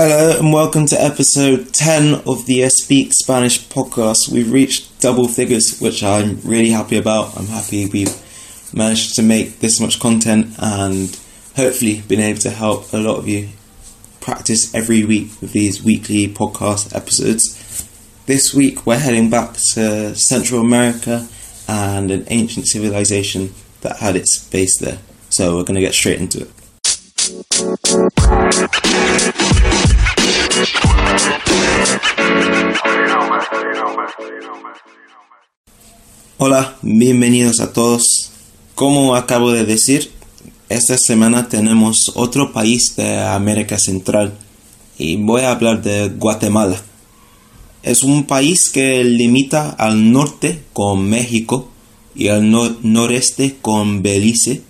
Hello and welcome to episode 10 of the Speak Spanish podcast. We've reached double figures, which I'm really happy about. I'm happy we've managed to make this much content and hopefully been able to help a lot of you practice every week with these weekly podcast episodes. This week we're heading back to Central America and an ancient civilization that had its base there. So we're going to get straight into it. Hola, bienvenidos a todos. Como acabo de decir, esta semana tenemos otro país de América Central y voy a hablar de Guatemala. Es un país que limita al norte con México y al noreste con Belice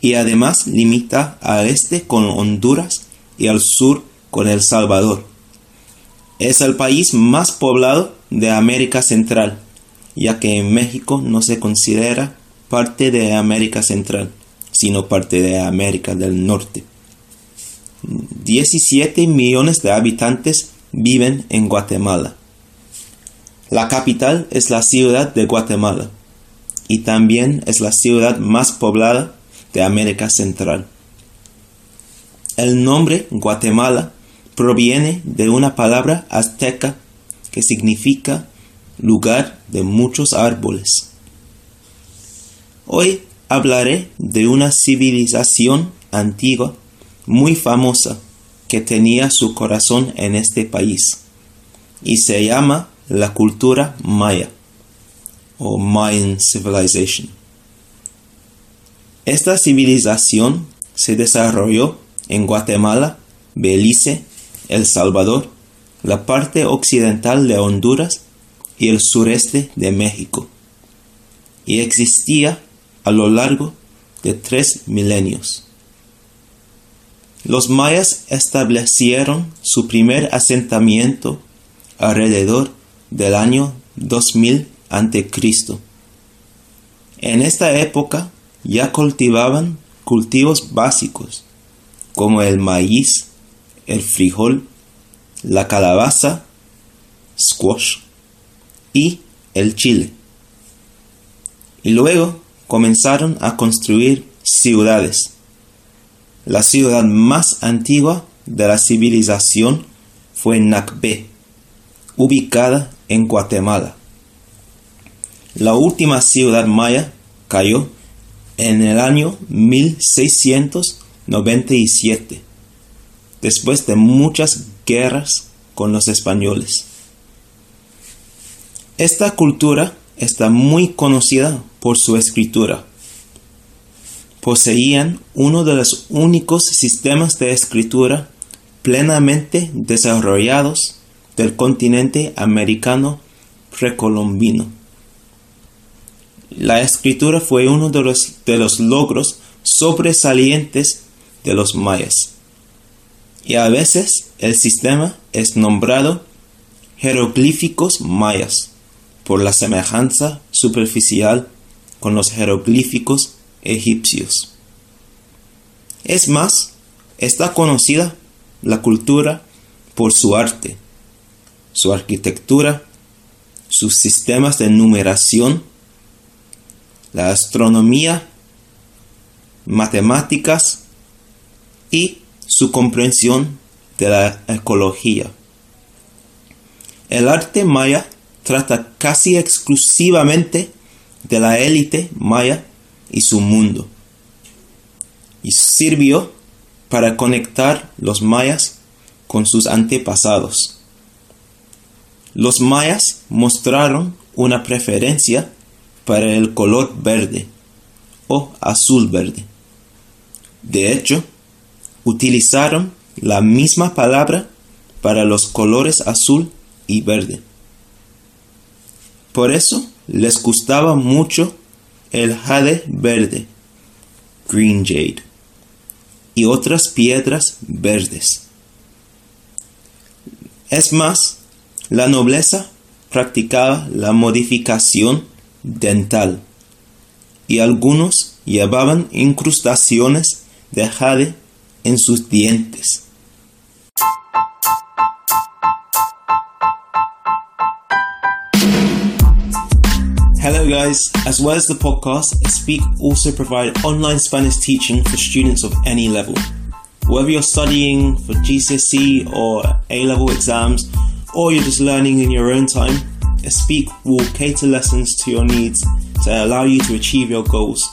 y además limita al este con Honduras y al sur con El Salvador. Es el país más poblado de América Central, ya que México no se considera parte de América Central, sino parte de América del Norte. 17 millones de habitantes viven en Guatemala. La capital es la ciudad de Guatemala y también es la ciudad más poblada de América Central. El nombre Guatemala proviene de una palabra azteca que significa lugar de muchos árboles. Hoy hablaré de una civilización antigua muy famosa que tenía su corazón en este país y se llama la cultura maya o Mayan Civilization. Esta civilización se desarrolló en Guatemala, Belice, El Salvador, la parte occidental de Honduras y el sureste de México, y existía a lo largo de tres milenios. Los mayas establecieron su primer asentamiento alrededor del año 2000 a.C. En esta época ya cultivaban cultivos básicos como el maíz, el frijol, la calabaza, squash y el chile. Y luego comenzaron a construir ciudades. La ciudad más antigua de la civilización fue Nacbe, ubicada en Guatemala. La última ciudad maya cayó en el año 1697, después de muchas guerras con los españoles. Esta cultura está muy conocida por su escritura. Poseían uno de los únicos sistemas de escritura plenamente desarrollados del continente americano precolombino. La escritura fue uno de los, de los logros sobresalientes de los mayas. Y a veces el sistema es nombrado jeroglíficos mayas por la semejanza superficial con los jeroglíficos egipcios. Es más, está conocida la cultura por su arte, su arquitectura, sus sistemas de numeración la astronomía, matemáticas y su comprensión de la ecología. El arte maya trata casi exclusivamente de la élite maya y su mundo, y sirvió para conectar los mayas con sus antepasados. Los mayas mostraron una preferencia para el color verde o azul verde. De hecho, utilizaron la misma palabra para los colores azul y verde. Por eso les gustaba mucho el jade verde, green jade, y otras piedras verdes. Es más, la nobleza practicaba la modificación dental y algunos llevaban incrustaciones de jade en sus dientes. Guys, as well as the podcast, Speak also provide online Spanish teaching for students of any level. Whether you're studying for GCSE or A level exams, or you're just learning in your own time, Speak will cater lessons to your needs to allow you to achieve your goals.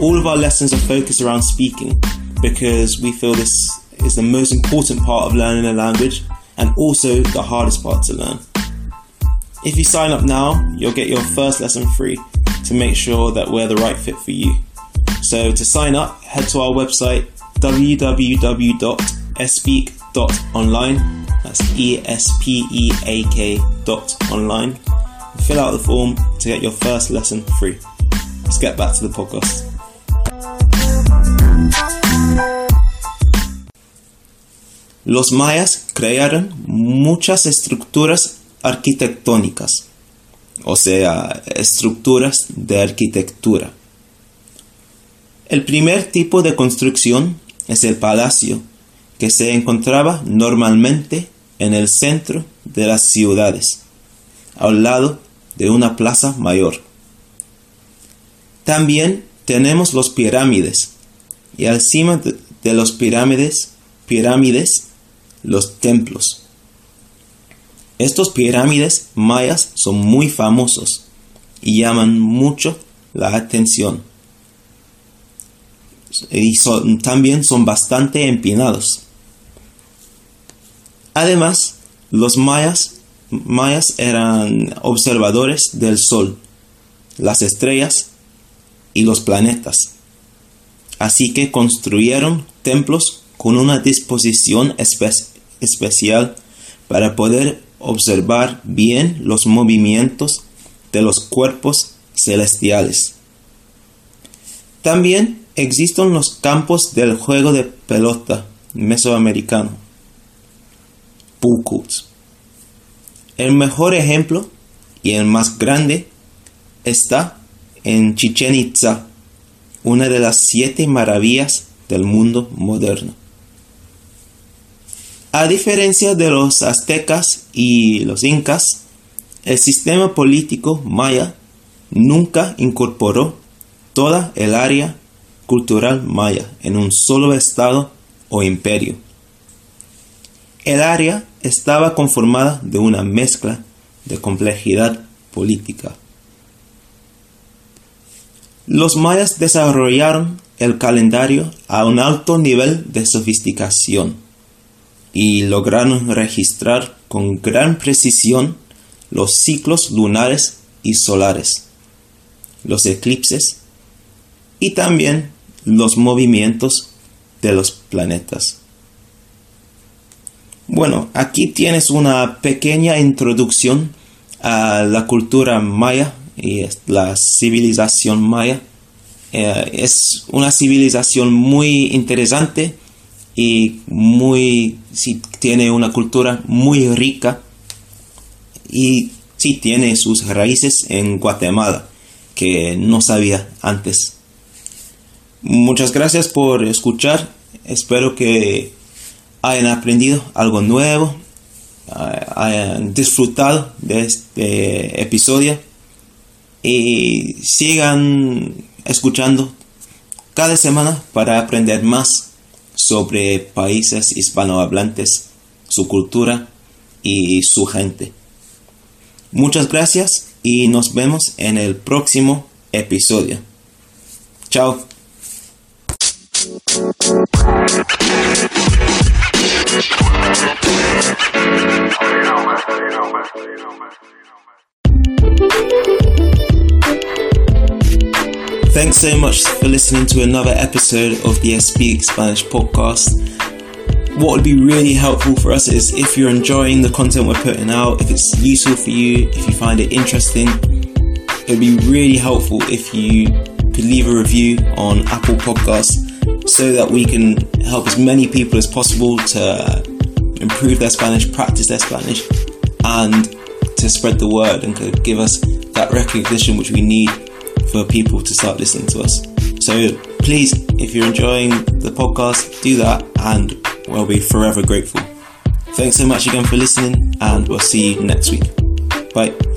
All of our lessons are focused around speaking because we feel this is the most important part of learning a language and also the hardest part to learn. If you sign up now, you'll get your first lesson free to make sure that we're the right fit for you. So to sign up, head to our website www.espeak.online. That's E S P E A K dot online. Fill out the form to get your first lesson free. Let's get back to the podcast. Los mayas crearon muchas estructuras arquitectónicas, o sea, estructuras de arquitectura. El primer tipo de construcción es el palacio, que se encontraba normalmente en el centro de las ciudades, al lado de una plaza mayor. También tenemos los pirámides, y encima de, de los pirámides, pirámides, los templos. Estos pirámides mayas son muy famosos y llaman mucho la atención. Y son, también son bastante empinados. Además, los mayas, mayas eran observadores del sol, las estrellas y los planetas. Así que construyeron templos con una disposición espe especial para poder observar bien los movimientos de los cuerpos celestiales. También existen los campos del juego de pelota mesoamericano, Pukuts. El mejor ejemplo y el más grande está en Chichen Itza, una de las siete maravillas del mundo moderno. A diferencia de los aztecas y los incas, el sistema político maya nunca incorporó toda el área cultural maya en un solo estado o imperio. El área estaba conformada de una mezcla de complejidad política. Los mayas desarrollaron el calendario a un alto nivel de sofisticación y lograron registrar con gran precisión los ciclos lunares y solares, los eclipses y también los movimientos de los planetas. Bueno, aquí tienes una pequeña introducción a la cultura maya y la civilización maya. Eh, es una civilización muy interesante y muy, sí, tiene una cultura muy rica y sí tiene sus raíces en Guatemala, que no sabía antes. Muchas gracias por escuchar, espero que hayan aprendido algo nuevo, hayan disfrutado de este episodio y sigan escuchando cada semana para aprender más sobre países hispanohablantes, su cultura y su gente. Muchas gracias y nos vemos en el próximo episodio. Chao. Thanks so much for listening to another episode of the Speak Spanish podcast. What would be really helpful for us is if you're enjoying the content we're putting out, if it's useful for you, if you find it interesting, it would be really helpful if you could leave a review on Apple Podcasts so that we can help as many people as possible to improve their Spanish, practice their Spanish, and to spread the word and could give us that recognition which we need for people to start listening to us. So please, if you're enjoying the podcast, do that and we'll be forever grateful. Thanks so much again for listening and we'll see you next week. Bye.